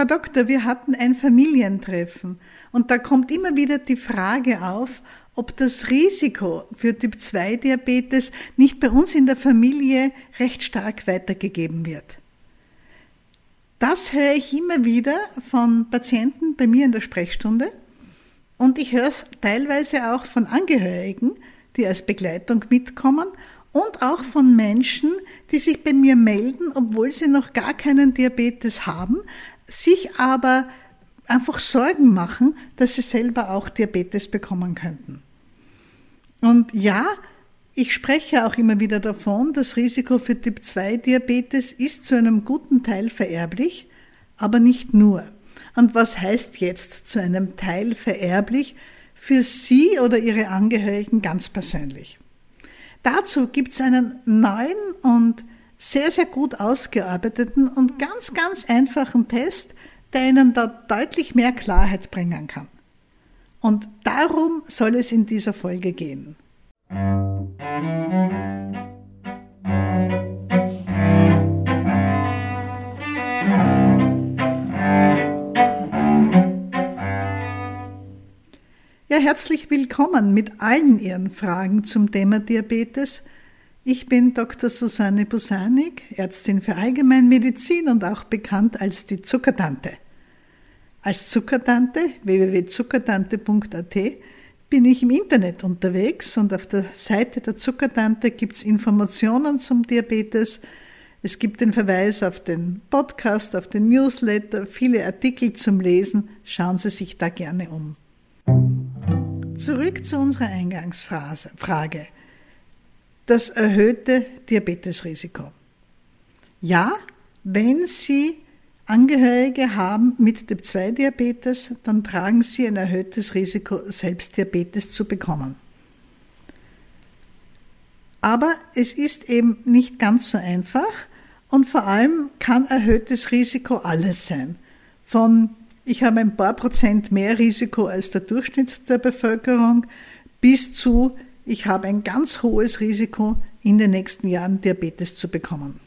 Frau Doktor, wir hatten ein Familientreffen. Und da kommt immer wieder die Frage auf, ob das Risiko für Typ-2-Diabetes nicht bei uns in der Familie recht stark weitergegeben wird. Das höre ich immer wieder von Patienten bei mir in der Sprechstunde. Und ich höre es teilweise auch von Angehörigen, die als Begleitung mitkommen. Und auch von Menschen, die sich bei mir melden, obwohl sie noch gar keinen Diabetes haben, sich aber einfach Sorgen machen, dass sie selber auch Diabetes bekommen könnten. Und ja, ich spreche auch immer wieder davon, das Risiko für Typ-2-Diabetes ist zu einem guten Teil vererblich, aber nicht nur. Und was heißt jetzt zu einem Teil vererblich für Sie oder Ihre Angehörigen ganz persönlich? Dazu gibt es einen neuen und sehr, sehr gut ausgearbeiteten und ganz, ganz einfachen Test, der Ihnen da deutlich mehr Klarheit bringen kann. Und darum soll es in dieser Folge gehen. Ja, herzlich willkommen mit allen Ihren Fragen zum Thema Diabetes ich bin Dr. Susanne Busanik, Ärztin für Allgemeinmedizin und auch bekannt als die Zuckertante. Als Zuckertante www.zuckertante.at bin ich im Internet unterwegs und auf der Seite der Zuckertante gibt es Informationen zum Diabetes. Es gibt den Verweis auf den Podcast, auf den Newsletter, viele Artikel zum Lesen. Schauen Sie sich da gerne um. Zurück zu unserer Eingangsfrage das erhöhte Diabetesrisiko. Ja, wenn Sie Angehörige haben mit Typ-2-Diabetes, dann tragen Sie ein erhöhtes Risiko, selbst Diabetes zu bekommen. Aber es ist eben nicht ganz so einfach und vor allem kann erhöhtes Risiko alles sein. Von ich habe ein paar Prozent mehr Risiko als der Durchschnitt der Bevölkerung bis zu ich habe ein ganz hohes Risiko, in den nächsten Jahren Diabetes zu bekommen.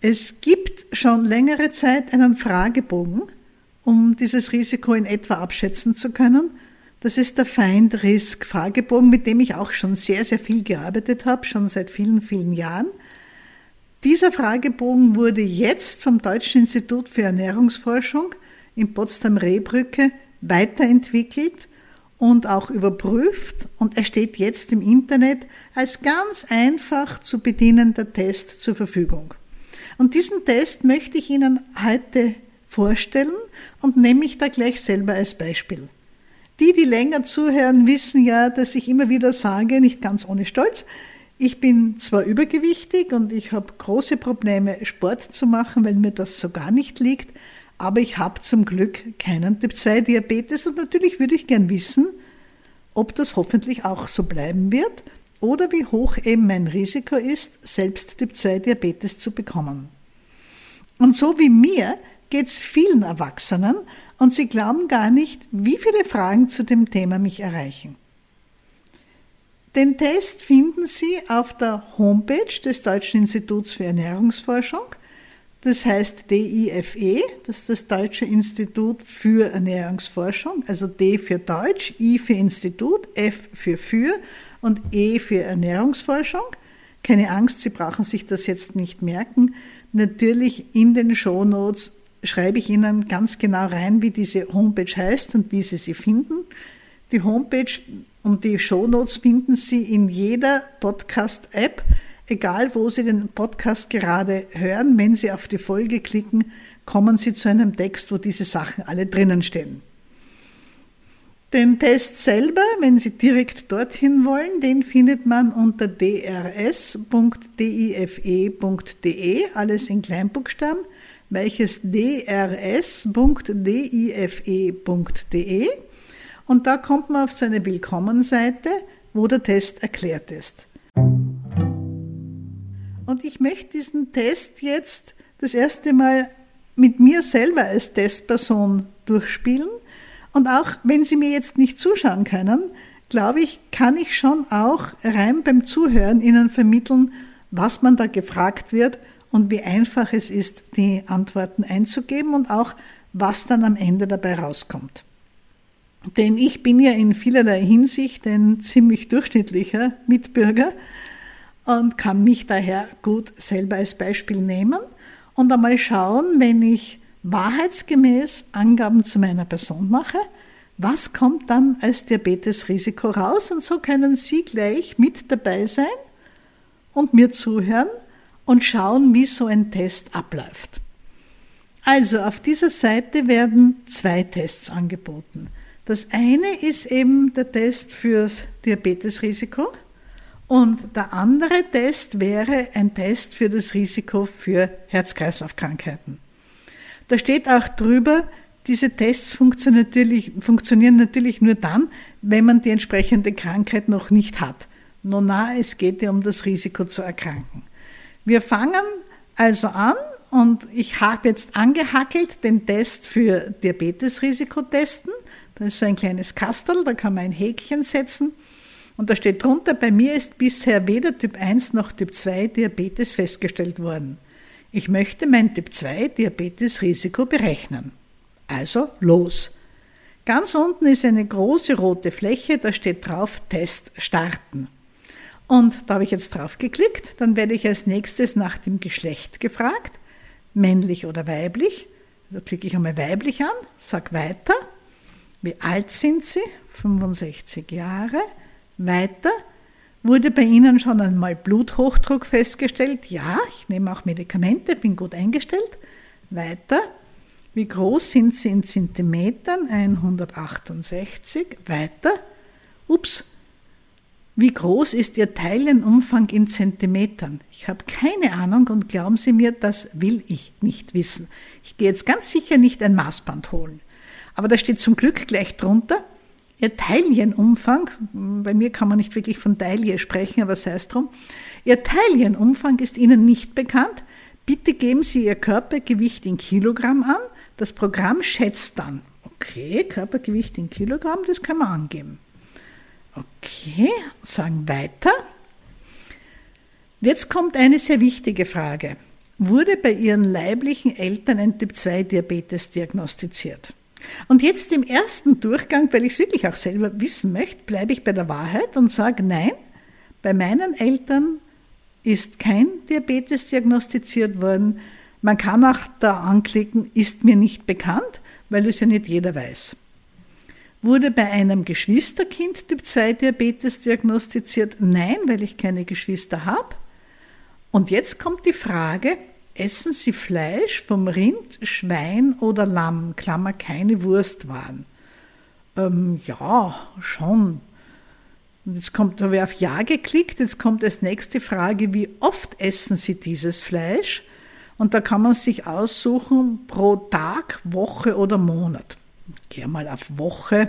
Es gibt schon längere Zeit einen Fragebogen, um dieses Risiko in etwa abschätzen zu können. Das ist der Find Risk Fragebogen, mit dem ich auch schon sehr, sehr viel gearbeitet habe, schon seit vielen, vielen Jahren. Dieser Fragebogen wurde jetzt vom Deutschen Institut für Ernährungsforschung in Potsdam-Rehbrücke weiterentwickelt und auch überprüft und er steht jetzt im Internet als ganz einfach zu bedienender Test zur Verfügung. Und diesen Test möchte ich Ihnen heute vorstellen und nehme ich da gleich selber als Beispiel. Die, die länger zuhören, wissen ja, dass ich immer wieder sage, nicht ganz ohne Stolz, ich bin zwar übergewichtig und ich habe große Probleme, Sport zu machen, weil mir das so gar nicht liegt, aber ich habe zum Glück keinen Typ-2-Diabetes und natürlich würde ich gern wissen, ob das hoffentlich auch so bleiben wird oder wie hoch eben mein Risiko ist, selbst Typ-2-Diabetes zu bekommen. Und so wie mir geht es vielen Erwachsenen und sie glauben gar nicht, wie viele Fragen zu dem Thema mich erreichen. Den Test finden Sie auf der Homepage des Deutschen Instituts für Ernährungsforschung das heißt DIFE, das ist das Deutsche Institut für Ernährungsforschung, also D für Deutsch, I für Institut, F für für und E für Ernährungsforschung. Keine Angst, Sie brauchen sich das jetzt nicht merken. Natürlich in den Shownotes schreibe ich Ihnen ganz genau rein, wie diese Homepage heißt und wie Sie sie finden. Die Homepage und die Shownotes finden Sie in jeder Podcast-App Egal, wo Sie den Podcast gerade hören, wenn Sie auf die Folge klicken, kommen Sie zu einem Text, wo diese Sachen alle drinnen stehen. Den Test selber, wenn Sie direkt dorthin wollen, den findet man unter drs.dife.de, alles in Kleinbuchstaben, welches drs.dife.de und da kommt man auf so eine Willkommenseite, wo der Test erklärt ist. Und ich möchte diesen Test jetzt das erste Mal mit mir selber als Testperson durchspielen. Und auch wenn Sie mir jetzt nicht zuschauen können, glaube ich, kann ich schon auch rein beim Zuhören Ihnen vermitteln, was man da gefragt wird und wie einfach es ist, die Antworten einzugeben und auch, was dann am Ende dabei rauskommt. Denn ich bin ja in vielerlei Hinsicht ein ziemlich durchschnittlicher Mitbürger und kann mich daher gut selber als Beispiel nehmen und einmal schauen, wenn ich wahrheitsgemäß Angaben zu meiner Person mache, was kommt dann als Diabetesrisiko raus? Und so können Sie gleich mit dabei sein und mir zuhören und schauen, wie so ein Test abläuft. Also auf dieser Seite werden zwei Tests angeboten. Das eine ist eben der Test fürs Diabetesrisiko und der andere Test wäre ein Test für das Risiko für Herz-Kreislauf-Krankheiten. Da steht auch drüber, diese Tests funktionieren natürlich, funktionieren natürlich nur dann, wenn man die entsprechende Krankheit noch nicht hat. Nona, es geht ja um das Risiko zu erkranken. Wir fangen also an und ich habe jetzt angehackelt den Test für Diabetesrisiko testen. Da ist so ein kleines Kastel, da kann man ein Häkchen setzen. Und da steht drunter, bei mir ist bisher weder Typ 1 noch Typ 2 Diabetes festgestellt worden. Ich möchte mein Typ 2 Diabetesrisiko berechnen. Also los. Ganz unten ist eine große rote Fläche, da steht drauf Test starten. Und da habe ich jetzt drauf geklickt, dann werde ich als nächstes nach dem Geschlecht gefragt, männlich oder weiblich. Da klicke ich einmal weiblich an, sag weiter. Wie alt sind Sie? 65 Jahre. Weiter. Wurde bei Ihnen schon einmal Bluthochdruck festgestellt? Ja, ich nehme auch Medikamente, bin gut eingestellt. Weiter. Wie groß sind sie in Zentimetern? 168. Weiter. Ups. Wie groß ist Ihr Teilenumfang in Zentimetern? Ich habe keine Ahnung und glauben Sie mir, das will ich nicht wissen. Ich gehe jetzt ganz sicher nicht ein Maßband holen. Aber da steht zum Glück gleich drunter, Ihr Teilchenumfang, bei mir kann man nicht wirklich von Taille sprechen, aber sei es drum, Ihr Teilchenumfang ist Ihnen nicht bekannt. Bitte geben Sie Ihr Körpergewicht in Kilogramm an das Programm schätzt dann, okay, Körpergewicht in Kilogramm, das kann man angeben. Okay, sagen weiter. Jetzt kommt eine sehr wichtige Frage. Wurde bei Ihren leiblichen Eltern ein Typ-2-Diabetes diagnostiziert? Und jetzt im ersten Durchgang, weil ich es wirklich auch selber wissen möchte, bleibe ich bei der Wahrheit und sage, nein, bei meinen Eltern ist kein Diabetes diagnostiziert worden. Man kann auch da anklicken, ist mir nicht bekannt, weil es ja nicht jeder weiß. Wurde bei einem Geschwisterkind Typ 2 Diabetes diagnostiziert? Nein, weil ich keine Geschwister habe. Und jetzt kommt die Frage, essen Sie Fleisch vom Rind, Schwein oder Lamm? Klammer, keine Wurstwaren. Ähm, ja, schon. Jetzt kommt, da ich auf Ja geklickt, jetzt kommt als nächste Frage, wie oft essen Sie dieses Fleisch? Und da kann man sich aussuchen pro Tag, Woche oder Monat. Ich gehe mal auf Woche.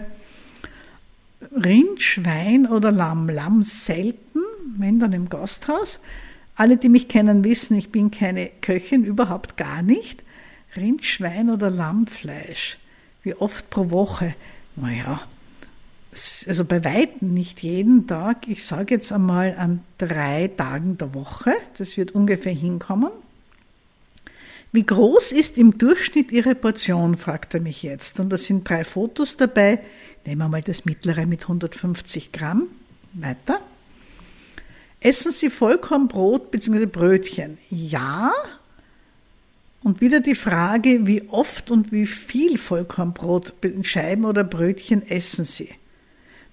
Rind, Schwein oder Lamm. Lamm selten, wenn dann im Gasthaus. Alle, die mich kennen, wissen, ich bin keine Köchin, überhaupt gar nicht. Rind, Schwein oder Lammfleisch. Wie oft pro Woche? Naja, also bei weitem nicht jeden Tag. Ich sage jetzt einmal an drei Tagen der Woche. Das wird ungefähr hinkommen. Wie groß ist im Durchschnitt Ihre Portion, fragt er mich jetzt. Und da sind drei Fotos dabei. Nehmen wir mal das mittlere mit 150 Gramm. Weiter. Essen Sie Vollkornbrot bzw. Brötchen? Ja. Und wieder die Frage, wie oft und wie viel Vollkornbrot, Scheiben oder Brötchen essen Sie?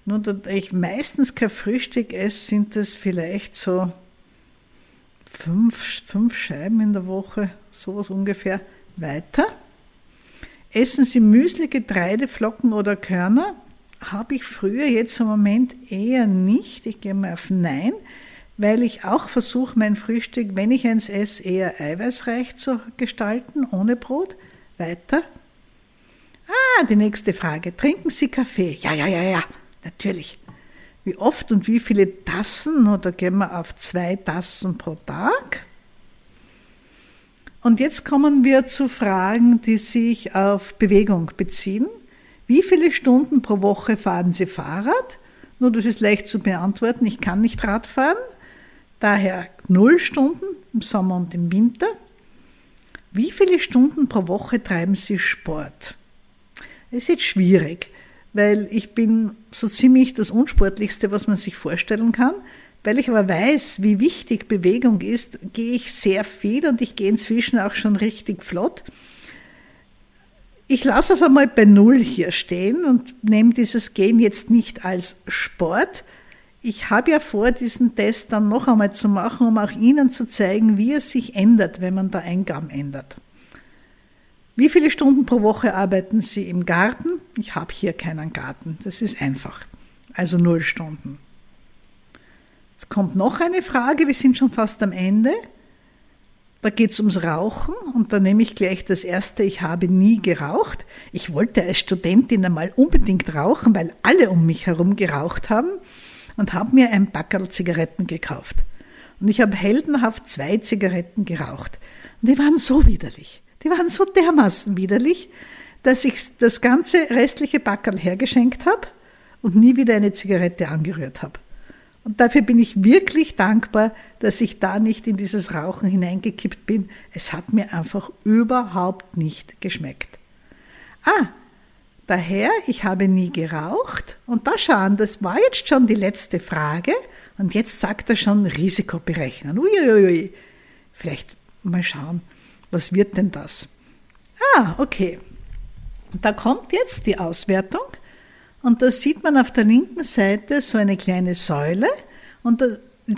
Nun, da ich meistens kein Frühstück esse, sind das vielleicht so fünf, fünf Scheiben in der Woche, sowas ungefähr. Weiter. Essen Sie Müsli, Getreide, Flocken oder Körner? Habe ich früher, jetzt im Moment eher nicht. Ich gehe mal auf Nein, weil ich auch versuche, mein Frühstück, wenn ich eins esse, eher eiweißreich zu gestalten, ohne Brot. Weiter. Ah, die nächste Frage. Trinken Sie Kaffee? Ja, ja, ja, ja, natürlich wie oft und wie viele Tassen, oder gehen wir auf zwei Tassen pro Tag. Und jetzt kommen wir zu Fragen, die sich auf Bewegung beziehen. Wie viele Stunden pro Woche fahren Sie Fahrrad? Nur das ist leicht zu beantworten. Ich kann nicht Rad fahren. Daher null Stunden im Sommer und im Winter. Wie viele Stunden pro Woche treiben Sie Sport? Es ist jetzt schwierig, weil ich bin so ziemlich das Unsportlichste, was man sich vorstellen kann. Weil ich aber weiß, wie wichtig Bewegung ist, gehe ich sehr viel und ich gehe inzwischen auch schon richtig flott. Ich lasse es einmal bei Null hier stehen und nehme dieses Gehen jetzt nicht als Sport. Ich habe ja vor, diesen Test dann noch einmal zu machen, um auch Ihnen zu zeigen, wie es sich ändert, wenn man da Eingaben ändert. Wie viele Stunden pro Woche arbeiten Sie im Garten? Ich habe hier keinen Garten. Das ist einfach. Also null Stunden. Es kommt noch eine Frage, wir sind schon fast am Ende. Da geht es ums Rauchen und da nehme ich gleich das erste, ich habe nie geraucht. Ich wollte als Studentin einmal unbedingt rauchen, weil alle um mich herum geraucht haben und habe mir ein Backerl Zigaretten gekauft. Und ich habe heldenhaft zwei Zigaretten geraucht. Und die waren so widerlich, die waren so dermaßen widerlich, dass ich das ganze restliche Backerl hergeschenkt habe und nie wieder eine Zigarette angerührt habe. Und dafür bin ich wirklich dankbar, dass ich da nicht in dieses Rauchen hineingekippt bin. Es hat mir einfach überhaupt nicht geschmeckt. Ah, daher, ich habe nie geraucht. Und da schauen, das war jetzt schon die letzte Frage. Und jetzt sagt er schon Risiko berechnen. Uiuiui. Vielleicht mal schauen, was wird denn das? Ah, okay. Da kommt jetzt die Auswertung. Und da sieht man auf der linken Seite so eine kleine Säule und da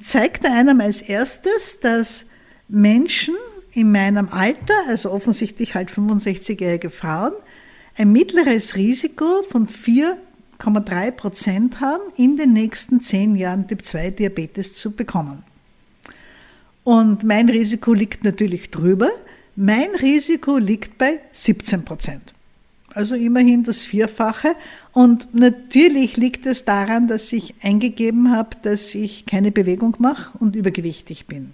zeigt einem als erstes, dass Menschen in meinem Alter, also offensichtlich halt 65-jährige Frauen, ein mittleres Risiko von 4,3 Prozent haben, in den nächsten zehn Jahren Typ 2 Diabetes zu bekommen. Und mein Risiko liegt natürlich drüber. Mein Risiko liegt bei 17 Prozent also immerhin das Vierfache. Und natürlich liegt es daran, dass ich eingegeben habe, dass ich keine Bewegung mache und übergewichtig bin.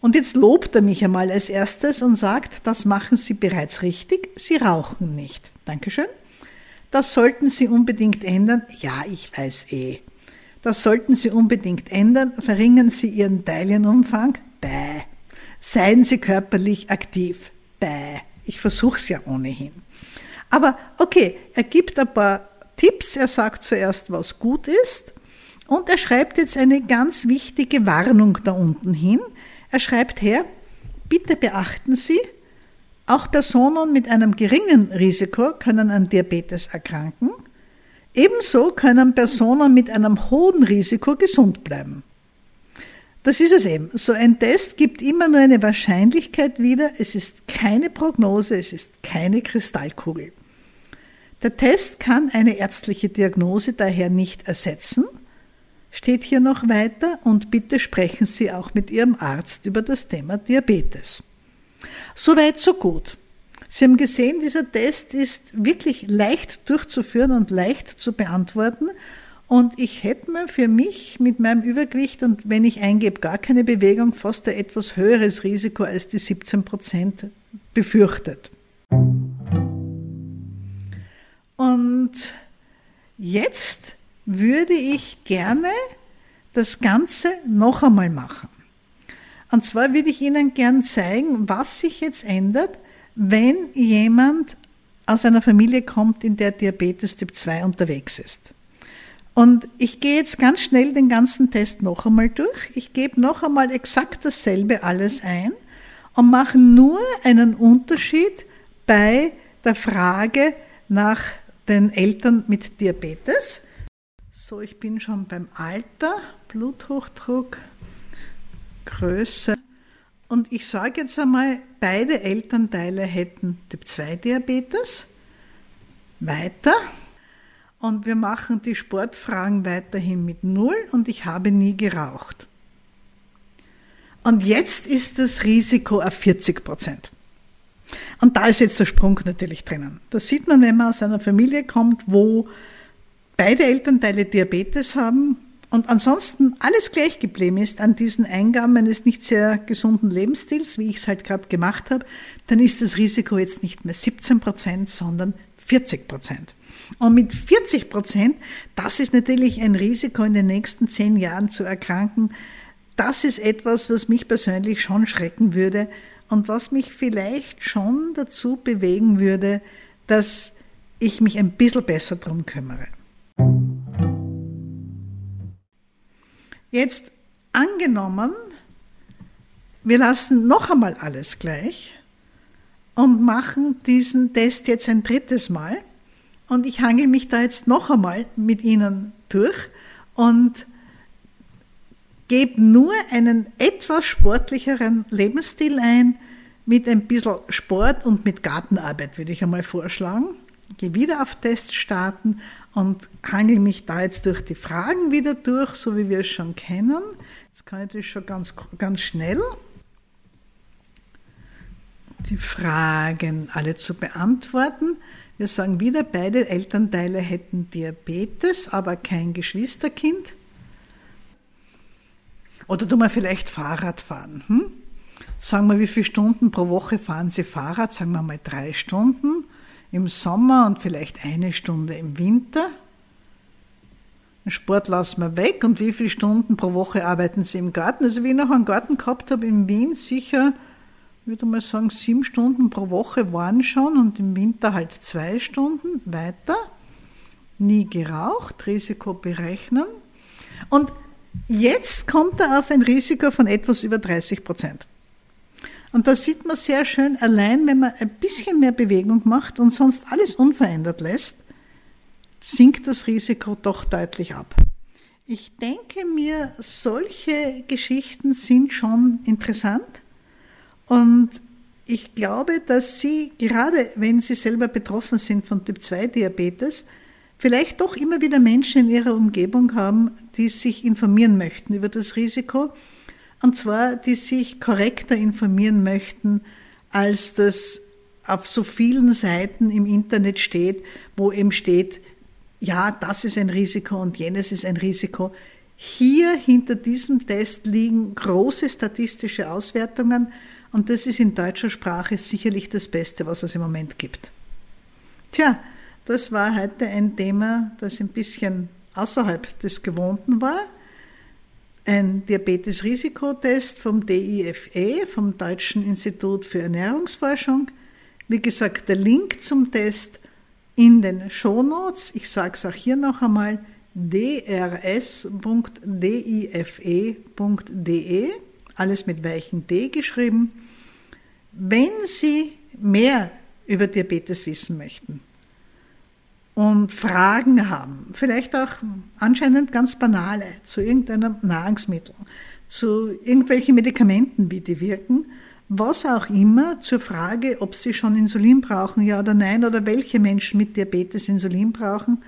Und jetzt lobt er mich einmal als erstes und sagt, das machen Sie bereits richtig, Sie rauchen nicht. Dankeschön. Das sollten Sie unbedingt ändern. Ja, ich weiß eh. Das sollten Sie unbedingt ändern. Verringern Sie Ihren Teilienumfang. Bäh. Seien Sie körperlich aktiv. Bäh. Ich versuche es ja ohnehin. Aber okay, er gibt ein paar Tipps. Er sagt zuerst, was gut ist. Und er schreibt jetzt eine ganz wichtige Warnung da unten hin. Er schreibt her, bitte beachten Sie, auch Personen mit einem geringen Risiko können an Diabetes erkranken. Ebenso können Personen mit einem hohen Risiko gesund bleiben. Das ist es eben. So ein Test gibt immer nur eine Wahrscheinlichkeit wieder. Es ist keine Prognose, es ist keine Kristallkugel. Der Test kann eine ärztliche Diagnose daher nicht ersetzen, steht hier noch weiter, und bitte sprechen Sie auch mit Ihrem Arzt über das Thema Diabetes. Soweit, so gut. Sie haben gesehen, dieser Test ist wirklich leicht durchzuführen und leicht zu beantworten und ich hätte mir für mich mit meinem Übergewicht und wenn ich eingebe, gar keine Bewegung, fast ein etwas höheres Risiko als die 17 Prozent befürchtet. Und jetzt würde ich gerne das Ganze noch einmal machen. Und zwar würde ich Ihnen gern zeigen, was sich jetzt ändert, wenn jemand aus einer Familie kommt, in der Diabetes Typ 2 unterwegs ist. Und ich gehe jetzt ganz schnell den ganzen Test noch einmal durch. Ich gebe noch einmal exakt dasselbe alles ein und mache nur einen Unterschied bei der Frage nach den Eltern mit Diabetes. So, ich bin schon beim Alter, Bluthochdruck, Größe. Und ich sage jetzt einmal, beide Elternteile hätten Typ 2 Diabetes. Weiter. Und wir machen die Sportfragen weiterhin mit Null und ich habe nie geraucht. Und jetzt ist das Risiko auf 40 Prozent. Und da ist jetzt der Sprung natürlich drinnen. Das sieht man, wenn man aus einer Familie kommt, wo beide Elternteile Diabetes haben und ansonsten alles gleich geblieben ist an diesen Eingaben eines nicht sehr gesunden Lebensstils, wie ich es halt gerade gemacht habe, dann ist das Risiko jetzt nicht mehr 17 Prozent, sondern 40 Prozent. Und mit 40 Prozent, das ist natürlich ein Risiko, in den nächsten zehn Jahren zu erkranken, das ist etwas, was mich persönlich schon schrecken würde und was mich vielleicht schon dazu bewegen würde, dass ich mich ein bisschen besser darum kümmere. Jetzt angenommen, wir lassen noch einmal alles gleich und machen diesen Test jetzt ein drittes Mal. Und ich hangel mich da jetzt noch einmal mit Ihnen durch und gebe nur einen etwas sportlicheren Lebensstil ein, mit ein bisschen Sport und mit Gartenarbeit, würde ich einmal vorschlagen. Gehe wieder auf Test starten und hangel mich da jetzt durch die Fragen wieder durch, so wie wir es schon kennen. Jetzt kann ich das schon ganz, ganz schnell. Die Fragen alle zu beantworten. Wir sagen wieder, beide Elternteile hätten Diabetes, aber kein Geschwisterkind. Oder tun wir vielleicht Fahrrad fahren? Hm? Sagen wir, wie viele Stunden pro Woche fahren Sie Fahrrad? Sagen wir mal drei Stunden im Sommer und vielleicht eine Stunde im Winter. Sport lassen wir weg. Und wie viele Stunden pro Woche arbeiten Sie im Garten? Also wie ich noch einen Garten gehabt habe in Wien, sicher, würde mal sagen, sieben Stunden pro Woche waren schon und im Winter halt zwei Stunden weiter. Nie geraucht, Risiko berechnen. Und jetzt kommt er auf ein Risiko von etwas über 30 Prozent. Und da sieht man sehr schön, allein wenn man ein bisschen mehr Bewegung macht und sonst alles unverändert lässt, sinkt das Risiko doch deutlich ab. Ich denke mir, solche Geschichten sind schon interessant und ich glaube, dass Sie, gerade wenn Sie selber betroffen sind von Typ-2-Diabetes, vielleicht doch immer wieder Menschen in Ihrer Umgebung haben, die sich informieren möchten über das Risiko und zwar, die sich korrekter informieren möchten, als das auf so vielen Seiten im Internet steht, wo eben steht, ja, das ist ein Risiko und jenes ist ein Risiko. Hier hinter diesem Test liegen große statistische Auswertungen und das ist in deutscher Sprache sicherlich das Beste, was es im Moment gibt. Tja, das war heute ein Thema, das ein bisschen außerhalb des Gewohnten war ein Diabetes-Risikotest vom DIFE, vom Deutschen Institut für Ernährungsforschung. Wie gesagt, der Link zum Test in den Shownotes. Ich sage es auch hier noch einmal, drs.dife.de, alles mit weichen D geschrieben. Wenn Sie mehr über Diabetes wissen möchten, und Fragen haben, vielleicht auch anscheinend ganz banale, zu irgendeinem Nahrungsmittel, zu irgendwelchen Medikamenten, wie die wirken, was auch immer, zur Frage, ob sie schon Insulin brauchen, ja oder nein, oder welche Menschen mit Diabetes Insulin brauchen.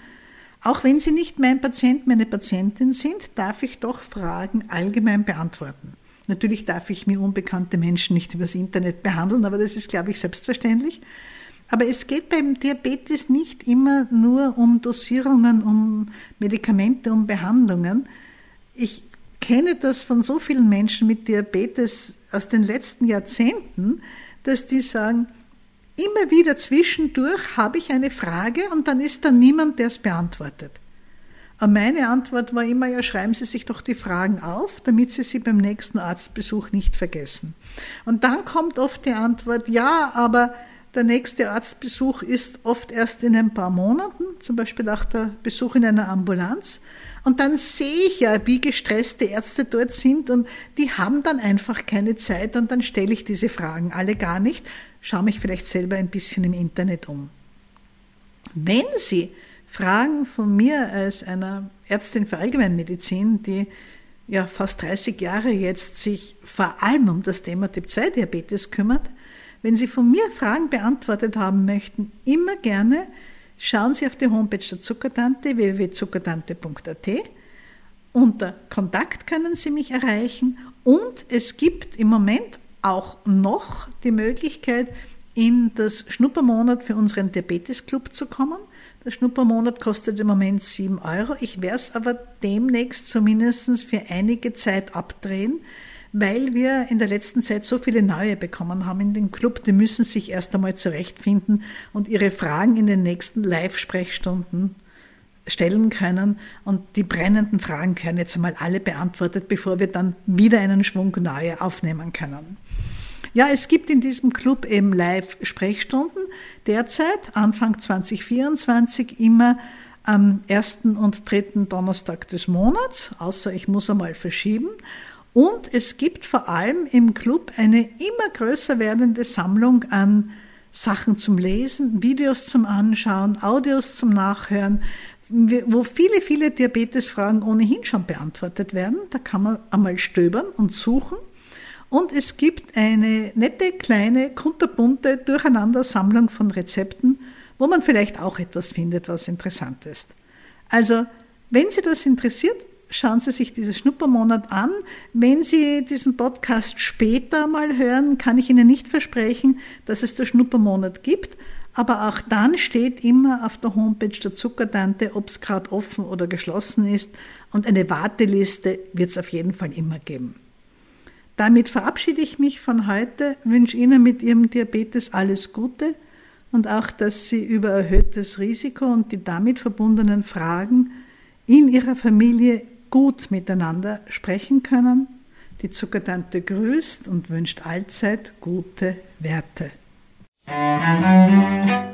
Auch wenn sie nicht mein Patient, meine Patientin sind, darf ich doch Fragen allgemein beantworten. Natürlich darf ich mir unbekannte Menschen nicht übers Internet behandeln, aber das ist, glaube ich, selbstverständlich. Aber es geht beim Diabetes nicht immer nur um Dosierungen, um Medikamente, um Behandlungen. Ich kenne das von so vielen Menschen mit Diabetes aus den letzten Jahrzehnten, dass die sagen, immer wieder zwischendurch habe ich eine Frage und dann ist da niemand, der es beantwortet. Und meine Antwort war immer, ja, schreiben Sie sich doch die Fragen auf, damit Sie sie beim nächsten Arztbesuch nicht vergessen. Und dann kommt oft die Antwort, ja, aber der nächste Arztbesuch ist oft erst in ein paar Monaten, zum Beispiel auch der Besuch in einer Ambulanz. Und dann sehe ich ja, wie gestresste Ärzte dort sind und die haben dann einfach keine Zeit und dann stelle ich diese Fragen alle gar nicht, schaue mich vielleicht selber ein bisschen im Internet um. Wenn Sie Fragen von mir als einer Ärztin für Allgemeinmedizin, die ja fast 30 Jahre jetzt sich vor allem um das Thema Typ-2-Diabetes kümmert, wenn Sie von mir Fragen beantwortet haben möchten, immer gerne schauen Sie auf die Homepage der Zuckertante www.zuckertante.at. Unter Kontakt können Sie mich erreichen und es gibt im Moment auch noch die Möglichkeit, in das Schnuppermonat für unseren Diabetes-Club zu kommen. Der Schnuppermonat kostet im Moment 7 Euro. Ich werde es aber demnächst zumindest für einige Zeit abdrehen, weil wir in der letzten Zeit so viele neue bekommen haben in den Club, die müssen sich erst einmal zurechtfinden und ihre Fragen in den nächsten Live-Sprechstunden stellen können und die brennenden Fragen können jetzt einmal alle beantwortet, bevor wir dann wieder einen Schwung neue aufnehmen können. Ja, es gibt in diesem Club eben Live-Sprechstunden. Derzeit, Anfang 2024, immer am ersten und dritten Donnerstag des Monats, außer ich muss einmal verschieben. Und es gibt vor allem im Club eine immer größer werdende Sammlung an Sachen zum Lesen, Videos zum Anschauen, Audios zum Nachhören, wo viele, viele Diabetesfragen ohnehin schon beantwortet werden. Da kann man einmal stöbern und suchen. Und es gibt eine nette, kleine, kunterbunte Durcheinandersammlung von Rezepten, wo man vielleicht auch etwas findet, was interessant ist. Also, wenn Sie das interessiert, schauen Sie sich diesen Schnuppermonat an. Wenn Sie diesen Podcast später mal hören, kann ich Ihnen nicht versprechen, dass es der Schnuppermonat gibt. Aber auch dann steht immer auf der Homepage der Zuckertante, ob es gerade offen oder geschlossen ist. Und eine Warteliste wird es auf jeden Fall immer geben. Damit verabschiede ich mich von heute, wünsche Ihnen mit Ihrem Diabetes alles Gute und auch, dass Sie über erhöhtes Risiko und die damit verbundenen Fragen in Ihrer Familie gut miteinander sprechen können. Die Zuckertante grüßt und wünscht allzeit gute Werte. Musik